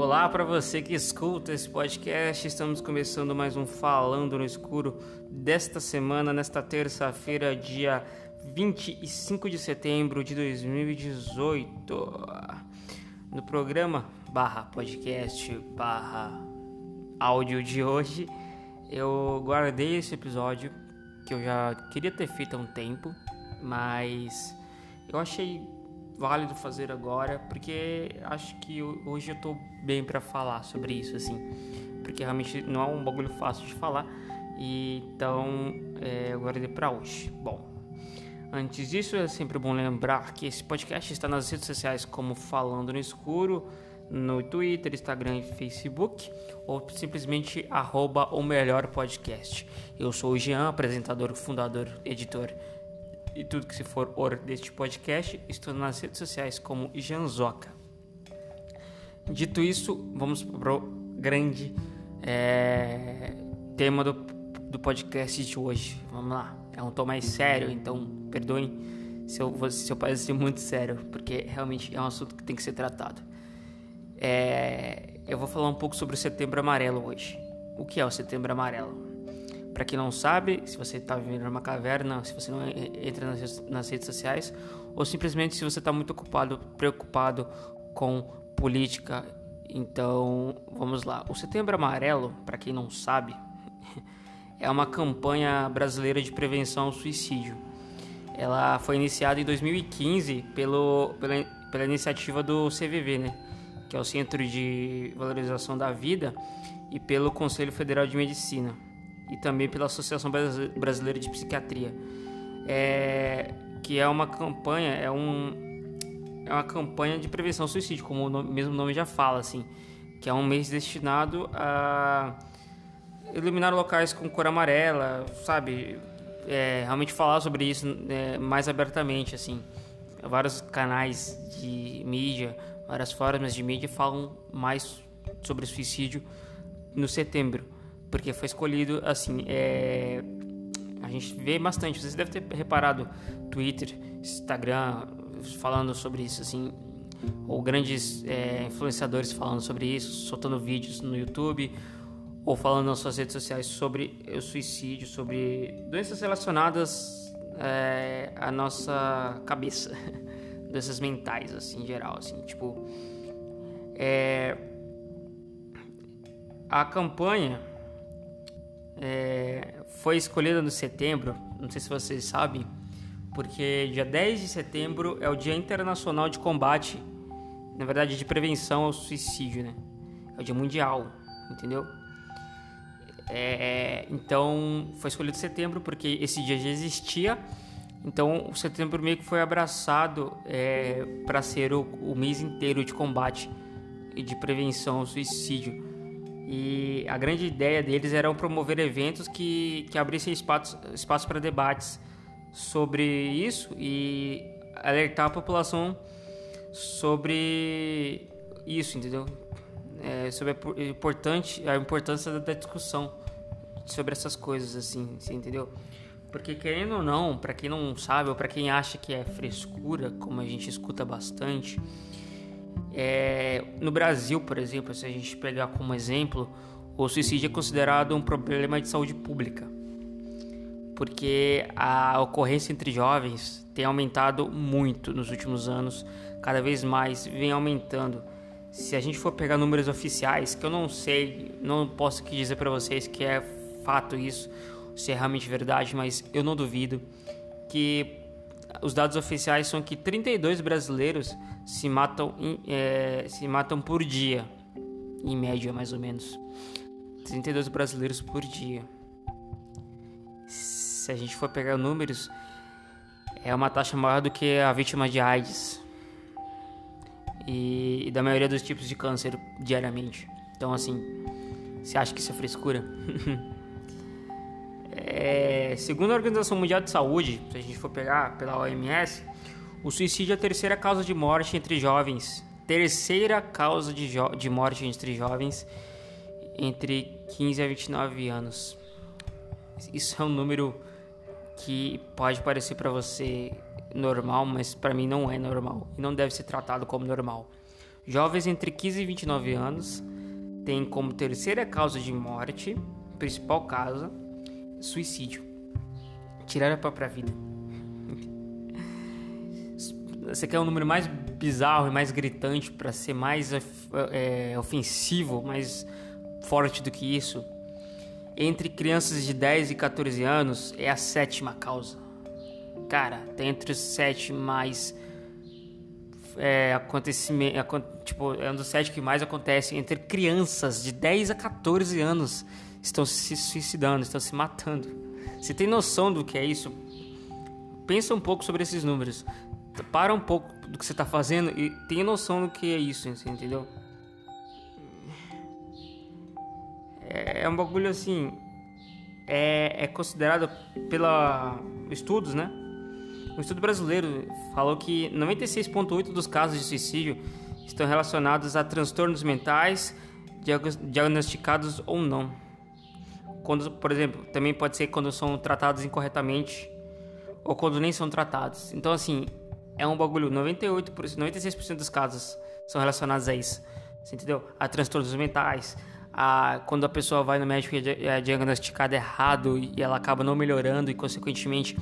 Olá para você que escuta esse podcast. Estamos começando mais um Falando no Escuro desta semana, nesta terça-feira, dia 25 de setembro de 2018. No programa barra podcast barra áudio de hoje, eu guardei esse episódio que eu já queria ter feito há um tempo, mas eu achei válido fazer agora, porque acho que hoje eu tô bem para falar sobre isso, assim, porque realmente não é um bagulho fácil de falar, e então é, eu guardei para hoje. Bom, antes disso é sempre bom lembrar que esse podcast está nas redes sociais como Falando no Escuro, no Twitter, Instagram e Facebook, ou simplesmente arroba o melhor podcast. Eu sou o Jean, apresentador, fundador, editor e tudo que se for or deste podcast, estou nas redes sociais como Janzoca. Dito isso, vamos para o grande é, tema do, do podcast de hoje. Vamos lá. É um tom mais sério, então perdoem se eu, se eu parecer muito sério, porque realmente é um assunto que tem que ser tratado. É, eu vou falar um pouco sobre o Setembro Amarelo hoje. O que é o Setembro Amarelo? Para quem não sabe, se você está vivendo numa caverna, se você não entra nas, redes sociais, ou simplesmente se você está muito ocupado, preocupado com política. Então, vamos lá. O Setembro Amarelo, para quem não sabe, é uma campanha brasileira de prevenção ao suicídio. Ela foi iniciada em 2015 pelo, pela, pela iniciativa do CVV, né? que é o Centro de Valorização da Vida, e pelo Conselho Federal de Medicina e também pela Associação Brasileira de Psiquiatria, é, que é uma campanha, é, um, é uma campanha de prevenção ao suicídio, como o nome, mesmo nome já fala, assim, que é um mês destinado a eliminar locais com cor amarela, sabe? É, realmente falar sobre isso é, mais abertamente, assim. Vários canais de mídia, várias formas de mídia falam mais sobre suicídio no setembro porque foi escolhido assim. É... A gente vê bastante. Vocês devem ter reparado Twitter, Instagram falando sobre isso, assim, ou grandes é, influenciadores falando sobre isso, soltando vídeos no YouTube ou falando nas suas redes sociais sobre o suicídio, sobre doenças relacionadas é, à nossa cabeça, doenças mentais, assim, em geral, assim, tipo, é, a campanha é, foi escolhida no setembro, não sei se vocês sabem, porque dia 10 de setembro é o Dia Internacional de Combate, na verdade de prevenção ao suicídio, né? É o dia mundial, entendeu? É, então foi escolhido setembro porque esse dia já existia, então o setembro meio que foi abraçado é, para ser o, o mês inteiro de combate e de prevenção ao suicídio. E a grande ideia deles era promover eventos que, que abrissem espaço, espaço para debates sobre isso e alertar a população sobre isso, entendeu? É, sobre a, importante, a importância da discussão sobre essas coisas, assim, você entendeu? Porque querendo ou não, para quem não sabe ou para quem acha que é frescura, como a gente escuta bastante, é, no Brasil, por exemplo, se a gente pegar como exemplo, o suicídio é considerado um problema de saúde pública, porque a ocorrência entre jovens tem aumentado muito nos últimos anos, cada vez mais vem aumentando. Se a gente for pegar números oficiais, que eu não sei, não posso aqui dizer para vocês que é fato isso, se é realmente verdade, mas eu não duvido que os dados oficiais são que 32 brasileiros se matam, é, se matam por dia, em média mais ou menos. 32 brasileiros por dia. Se a gente for pegar números, é uma taxa maior do que a vítima de AIDS e, e da maioria dos tipos de câncer diariamente. Então, assim, você acha que isso é frescura? É, segundo a Organização Mundial de Saúde, se a gente for pegar pela OMS, o suicídio é a terceira causa de morte entre jovens. Terceira causa de, de morte entre jovens entre 15 a 29 anos. Isso é um número que pode parecer para você normal, mas para mim não é normal e não deve ser tratado como normal. Jovens entre 15 e 29 anos têm como terceira causa de morte, principal causa, suicídio. Tirar a própria vida. Você quer um número mais bizarro e mais gritante para ser mais é, ofensivo, mais forte do que isso? Entre crianças de 10 e 14 anos é a sétima causa. Cara, tá entre os sete mais é, acontecimento, tipo, é um dos sete que mais acontece entre crianças de 10 a 14 anos estão se suicidando, estão se matando. Você tem noção do que é isso? Pensa um pouco sobre esses números. Para um pouco do que você está fazendo e tenha noção do que é isso, entendeu? É, é um bagulho assim. É, é considerado pela estudos, né? Um estudo brasileiro falou que 96,8% dos casos de suicídio estão relacionados a transtornos mentais diagnosticados ou não. Quando, por exemplo, também pode ser quando são tratados incorretamente ou quando nem são tratados. Então, assim, é um bagulho. 98%, 96% dos casos são relacionados a isso. Você entendeu? A transtornos mentais, a, quando a pessoa vai no médico e é diagnosticada errado e ela acaba não melhorando e, consequentemente,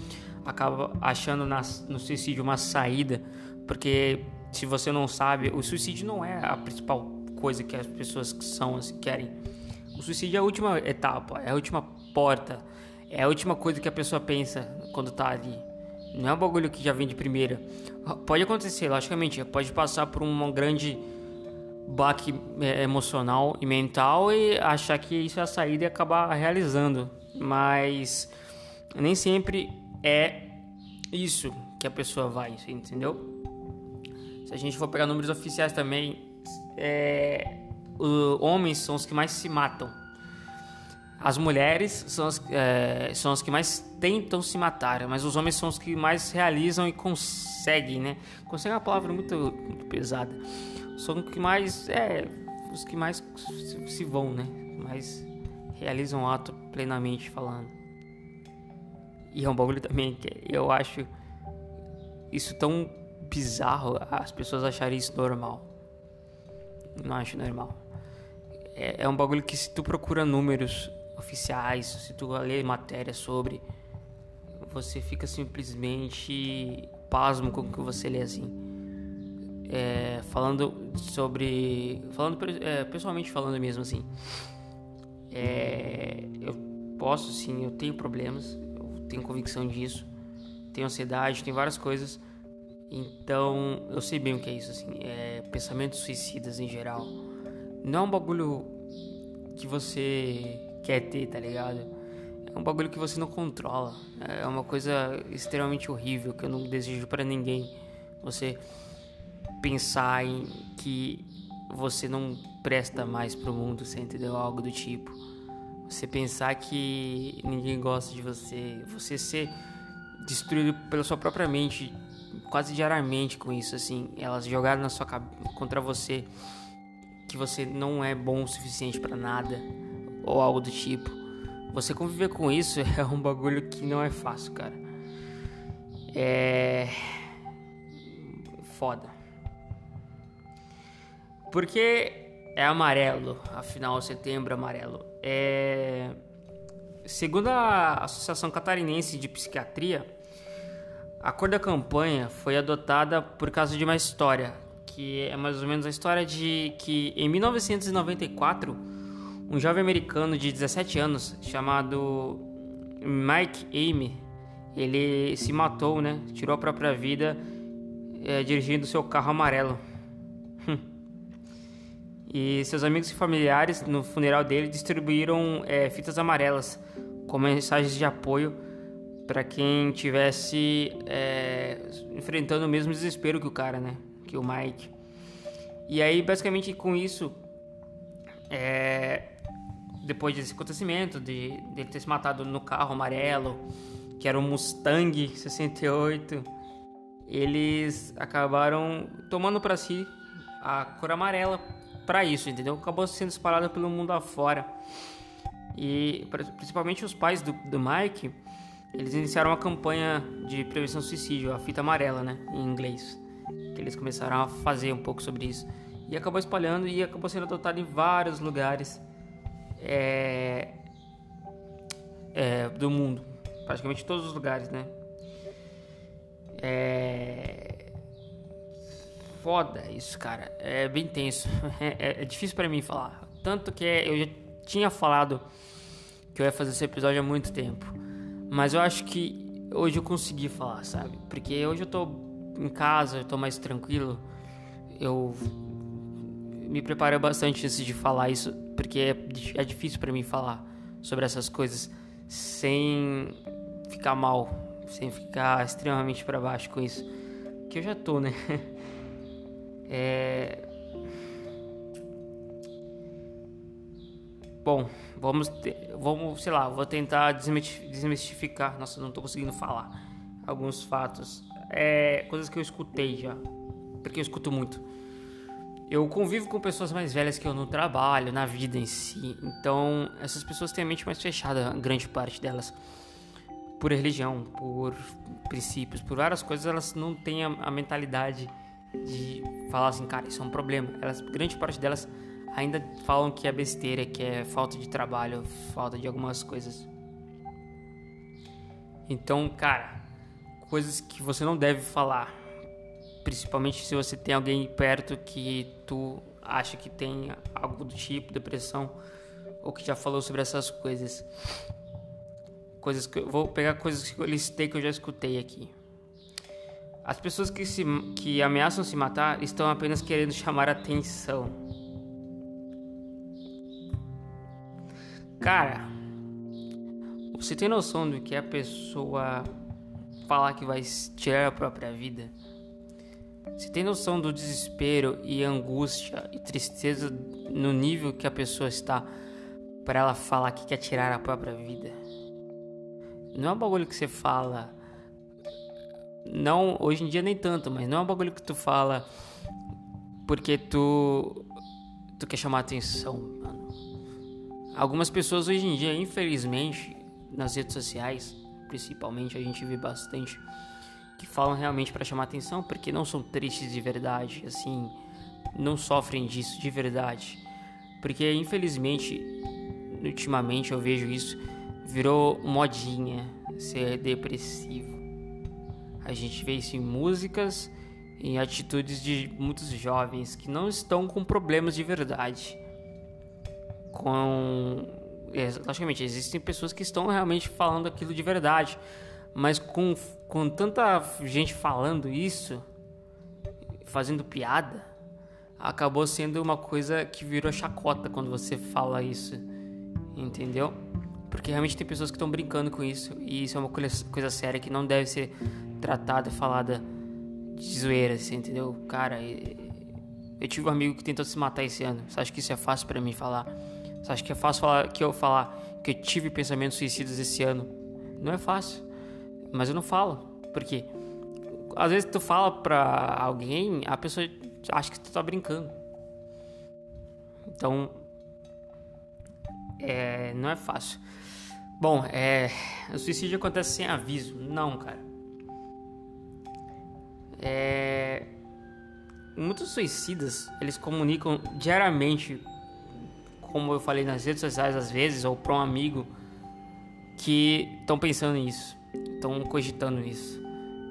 acaba achando na, no suicídio uma saída, porque se você não sabe, o suicídio não é a principal coisa que as pessoas que são assim, querem. O suicídio é a última etapa, é a última porta, é a última coisa que a pessoa pensa quando tá ali. Não é um bagulho que já vem de primeira. Pode acontecer, logicamente, pode passar por um grande baque é, emocional e mental e achar que isso é a saída e acabar realizando. Mas nem sempre é isso que a pessoa vai, entendeu? Se a gente for pegar números oficiais também, é, os homens são os que mais se matam. As mulheres são as, é, são as que mais tentam se matar, mas os homens são os que mais realizam e conseguem, né? Conseguem é uma palavra muito, muito pesada. São os que mais, é, os que mais se, se vão, né? Mais realizam o ato plenamente falando. E é um bagulho também que eu acho isso tão bizarro as pessoas acharem isso normal. Não acho normal. É, é um bagulho que se tu procura números oficiais, se tu lê matéria sobre, você fica simplesmente pasmo com o que você lê assim. É, falando sobre. Falando é, pessoalmente falando mesmo assim. É, eu posso sim, eu tenho problemas, tenho convicção disso. Tenho ansiedade, tenho várias coisas. Então, eu sei bem o que é isso, assim. É pensamentos suicidas em geral. Não é um bagulho que você quer ter, tá ligado? É um bagulho que você não controla. É uma coisa extremamente horrível que eu não desejo para ninguém. Você pensar em que você não presta mais pro mundo, você entendeu? Algo do tipo. Você pensar que ninguém gosta de você, você ser destruído pela sua própria mente quase diariamente com isso, assim, elas jogaram na sua contra você que você não é bom o suficiente para nada ou algo do tipo. Você conviver com isso é um bagulho que não é fácil, cara. É foda. Porque é amarelo, afinal, setembro amarelo. É... Segundo a Associação Catarinense de Psiquiatria, a cor da campanha foi adotada por causa de uma história, que é mais ou menos a história de que em 1994, um jovem americano de 17 anos chamado Mike Amy, ele se matou, né? Tirou a própria vida é, dirigindo seu carro amarelo. E seus amigos e familiares no funeral dele distribuíram é, fitas amarelas com mensagens de apoio para quem tivesse é, enfrentando o mesmo desespero que o cara, né? Que o Mike. E aí, basicamente, com isso, é, depois desse acontecimento, de dele ter se matado no carro amarelo, que era um Mustang 68, eles acabaram tomando para si a cor amarela para isso, entendeu? Acabou sendo espalhada pelo mundo afora. E principalmente os pais do, do Mike, eles iniciaram uma campanha de prevenção do suicídio, a fita amarela, né, em inglês. Que eles começaram a fazer um pouco sobre isso. E acabou espalhando e acabou sendo adotado em vários lugares é, é, do mundo. Praticamente todos os lugares, né? É. Foda isso, cara. É bem tenso. É, é difícil para mim falar. Tanto que eu já tinha falado que eu ia fazer esse episódio há muito tempo. Mas eu acho que hoje eu consegui falar, sabe? Porque hoje eu tô em casa, eu tô mais tranquilo. Eu me preparo bastante antes de falar isso, porque é, é difícil para mim falar sobre essas coisas sem ficar mal, sem ficar extremamente para baixo com isso. Que eu já tô, né? É... Bom, vamos, ter, vamos, sei lá, vou tentar desmistificar. Nossa, não tô conseguindo falar alguns fatos, é, coisas que eu escutei já, porque eu escuto muito. Eu convivo com pessoas mais velhas que eu no trabalho, na vida em si. Então, essas pessoas têm a mente mais fechada, grande parte delas. Por religião, por princípios, por várias coisas, elas não têm a, a mentalidade de falar assim, cara, isso é um problema. Elas, grande parte delas ainda falam que é besteira, que é falta de trabalho, falta de algumas coisas. Então, cara, coisas que você não deve falar principalmente se você tem alguém perto que tu acha que tem algo do tipo depressão ou que já falou sobre essas coisas. Coisas que eu vou pegar coisas que eu listei que eu já escutei aqui. As pessoas que se que ameaçam se matar estão apenas querendo chamar atenção. Cara, você tem noção do que a pessoa falar que vai tirar a própria vida? Você tem noção do desespero e angústia e tristeza no nível que a pessoa está para ela falar que quer tirar a própria vida? Não é um bagulho que você fala. Não, hoje em dia nem tanto, mas não é um bagulho que tu fala porque tu tu quer chamar atenção, mano. Algumas pessoas hoje em dia, infelizmente, nas redes sociais, principalmente, a gente vê bastante que falam realmente para chamar atenção, porque não são tristes de verdade, assim, não sofrem disso de verdade. Porque infelizmente, ultimamente eu vejo isso, virou modinha ser depressivo. A gente vê isso em músicas, em atitudes de muitos jovens que não estão com problemas de verdade. Com. Logicamente, existem pessoas que estão realmente falando aquilo de verdade, mas com, com tanta gente falando isso, fazendo piada, acabou sendo uma coisa que virou chacota quando você fala isso, entendeu? Porque realmente tem pessoas que estão brincando com isso e isso é uma coisa, coisa séria que não deve ser tratada, falada de zoeira, assim, entendeu? Cara, eu tive um amigo que tentou se matar esse ano. Você acha que isso é fácil para mim falar? Você acha que é fácil falar que eu falar que eu tive pensamentos suicidas esse ano? Não é fácil. Mas eu não falo. Porque às vezes tu fala pra alguém, a pessoa acha que tu tá brincando. Então, é, não é fácil. Bom, é, o suicídio acontece sem aviso. Não, cara. É, muitos suicidas, eles comunicam diariamente, como eu falei nas redes sociais às vezes, ou para um amigo, que estão pensando nisso estão cogitando isso,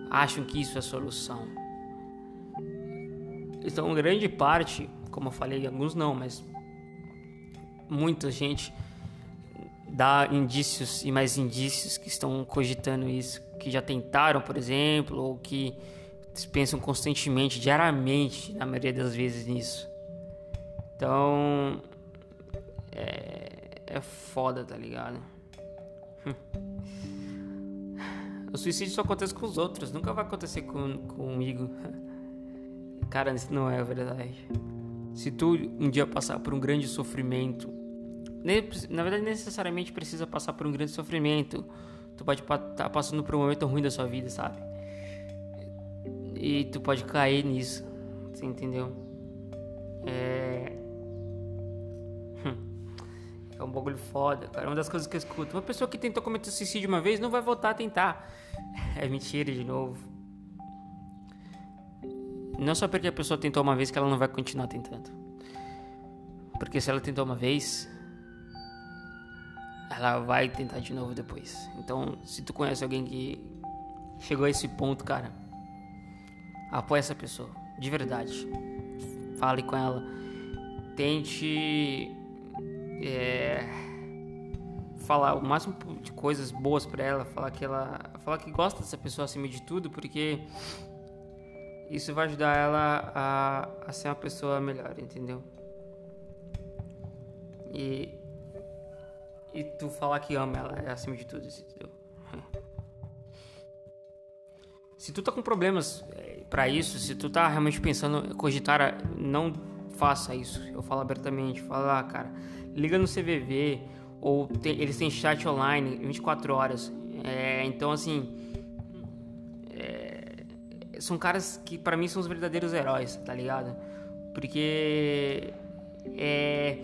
acham que isso é solução. Então, grande parte, como eu falei, alguns não, mas muita gente dá indícios e mais indícios que estão cogitando isso, que já tentaram, por exemplo, ou que pensam constantemente, diariamente, na maioria das vezes nisso. Então, é, é foda, tá ligado? O suicídio só acontece com os outros, nunca vai acontecer com, comigo. Cara, isso não é verdade. Se tu um dia passar por um grande sofrimento, na verdade necessariamente precisa passar por um grande sofrimento. Tu pode estar tá passando por um momento ruim da sua vida, sabe? E tu pode cair nisso, você entendeu? É é um bagulho foda, cara. Uma das coisas que eu escuto. Uma pessoa que tentou cometer suicídio uma vez não vai voltar a tentar. É mentira de novo. Não só porque a pessoa tentou uma vez que ela não vai continuar tentando. Porque se ela tentou uma vez, ela vai tentar de novo depois. Então, se tu conhece alguém que chegou a esse ponto, cara, apoia essa pessoa, de verdade. Fale com ela. Tente é, falar o máximo de coisas boas para ela, falar que ela, falar que gosta dessa pessoa acima de tudo, porque isso vai ajudar ela a, a ser uma pessoa melhor, entendeu? E e tu falar que ama ela é acima de tudo, entendeu? Se tu tá com problemas é, para isso, se tu tá realmente pensando cogitar, não faça isso. Eu falo abertamente, fala, ah, cara, liga no CVV ou tem, eles têm chat online 24 horas. É, então assim, é, são caras que para mim são os verdadeiros heróis, tá ligado? Porque é,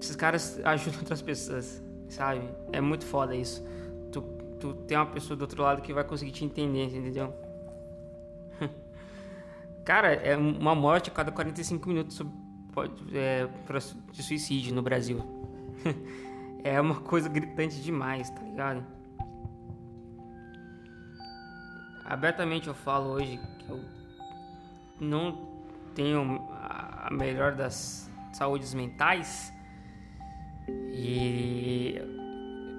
esses caras ajudam outras pessoas, sabe? É muito foda isso. Tu, tu tem uma pessoa do outro lado que vai conseguir te entender, entendeu? Cara, é uma morte a cada 45 minutos é, de suicídio no Brasil. é uma coisa gritante demais, tá ligado? Abertamente eu falo hoje que eu não tenho a melhor das saúdes mentais e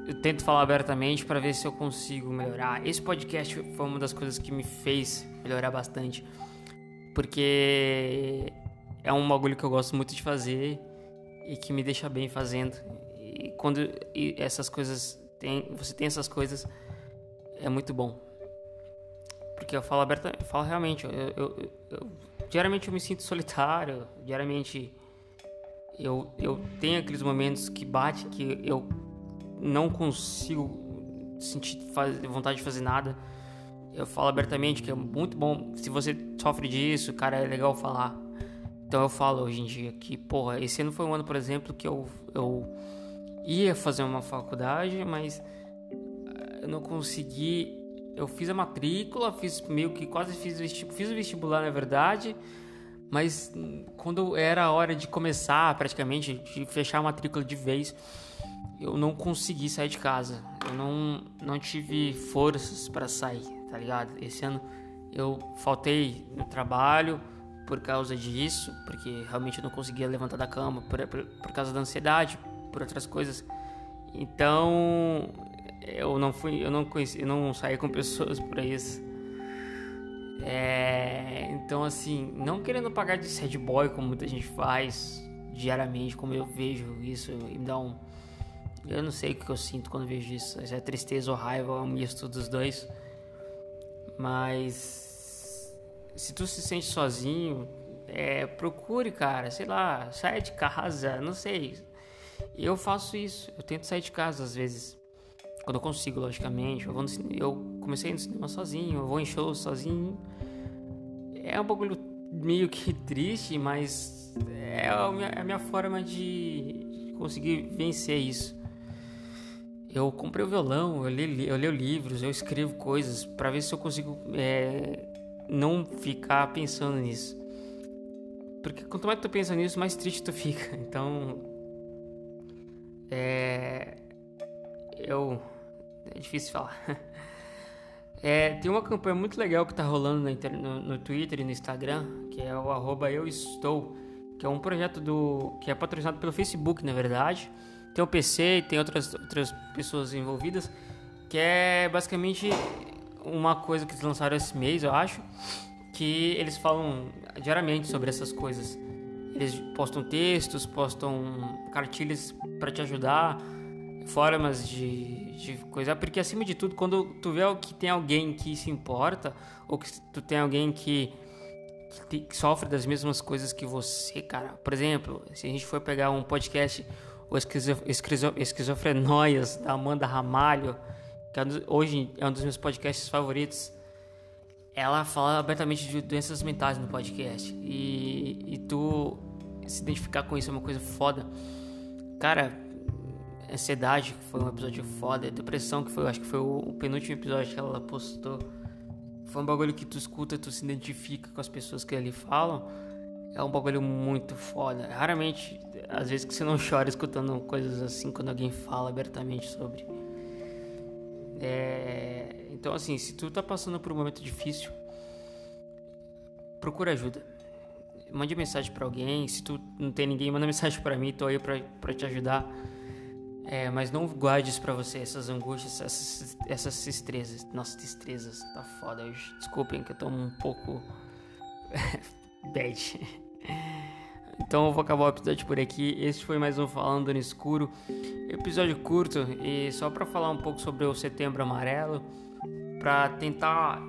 eu tento falar abertamente para ver se eu consigo melhorar. Esse podcast foi uma das coisas que me fez melhorar bastante porque é um bagulho que eu gosto muito de fazer e que me deixa bem fazendo. E quando essas coisas tem, você tem essas coisas, é muito bom. Porque eu falo aberta, eu falo realmente, eu, eu, eu, diariamente eu me sinto solitário, diariamente eu, eu tenho aqueles momentos que bate que eu não consigo sentir vontade de fazer nada eu falo abertamente que é muito bom. Se você sofre disso, cara, é legal falar. Então eu falo hoje em dia que, porra, esse ano foi um ano, por exemplo, que eu, eu ia fazer uma faculdade, mas eu não consegui. Eu fiz a matrícula, fiz meio que quase fiz, fiz o vestibular, na verdade, mas quando era a hora de começar, praticamente, de fechar a matrícula de vez, eu não consegui sair de casa. Eu não, não tive forças para sair tá ligado? Esse ano eu faltei no trabalho por causa disso, porque realmente eu não conseguia levantar da cama por, por, por causa da ansiedade, por outras coisas. Então eu não fui, eu não conheci, eu não saí com pessoas por isso. É, então assim, não querendo pagar de sad boy como muita gente faz diariamente, como eu vejo isso e me dá um eu não sei o que eu sinto quando vejo isso, se é tristeza ou raiva, é um misto dos dois. Mas se tu se sente sozinho, é, procure, cara, sei lá, saia de casa, não sei. Eu faço isso, eu tento sair de casa às vezes. Quando eu consigo, logicamente. Eu, vou no, eu comecei no cinema sozinho, eu vou em shows sozinho. É um bagulho meio que triste, mas é a minha, é a minha forma de conseguir vencer isso. Eu comprei o violão, eu leio, eu leio livros, eu escrevo coisas para ver se eu consigo é, não ficar pensando nisso. Porque quanto mais tu pensa nisso, mais triste tu fica. Então, é, eu é difícil falar. É, tem uma campanha muito legal que tá rolando no, no, Twitter e no Instagram, que é o arroba eu estou, que é um projeto do que é patrocinado pelo Facebook, na verdade tem o PC e tem outras, outras pessoas envolvidas, que é basicamente uma coisa que eles lançaram esse mês, eu acho, que eles falam diariamente sobre essas coisas. Eles postam textos, postam cartilhas para te ajudar, formas de, de coisa. Porque acima de tudo, quando tu vê que tem alguém que se importa, ou que tu tem alguém que, que, que sofre das mesmas coisas que você, cara. Por exemplo, se a gente for pegar um podcast o Esquizofrenóias, da Amanda Ramalho, que é hoje é um dos meus podcasts favoritos. Ela fala abertamente de doenças mentais no podcast. E, e tu se identificar com isso é uma coisa foda. Cara, ansiedade, que foi um episódio foda. Depressão, que foi, acho que foi o, penúltimo episódio que ela postou. for um bagulho que tu escuta, tu se identifica com as pessoas que ali falam, é um bagulho muito foda. Raramente, às vezes que você não chora escutando coisas assim quando alguém fala abertamente sobre. É... Então, assim, se tu tá passando por um momento difícil, procura ajuda. Mande mensagem para alguém. Se tu não tem ninguém, manda mensagem para mim. Tô aí pra te ajudar. É, mas não guarde isso pra você, essas angústias, essas, essas destrezas. Nossa, destrezas, tá foda hoje. Desculpem que eu tô um pouco bad. Então eu vou acabar o episódio por aqui. Este foi mais um Falando no Escuro. Episódio curto e só para falar um pouco sobre o Setembro Amarelo, para tentar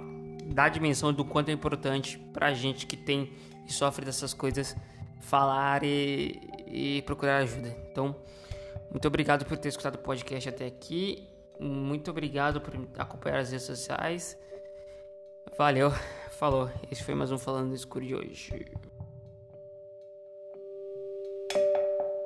dar a dimensão do quanto é importante pra gente que tem e sofre dessas coisas falar e, e procurar ajuda. Então, muito obrigado por ter escutado o podcast até aqui. Muito obrigado por acompanhar as redes sociais. Valeu, falou. Esse foi mais um Falando no Escuro de hoje.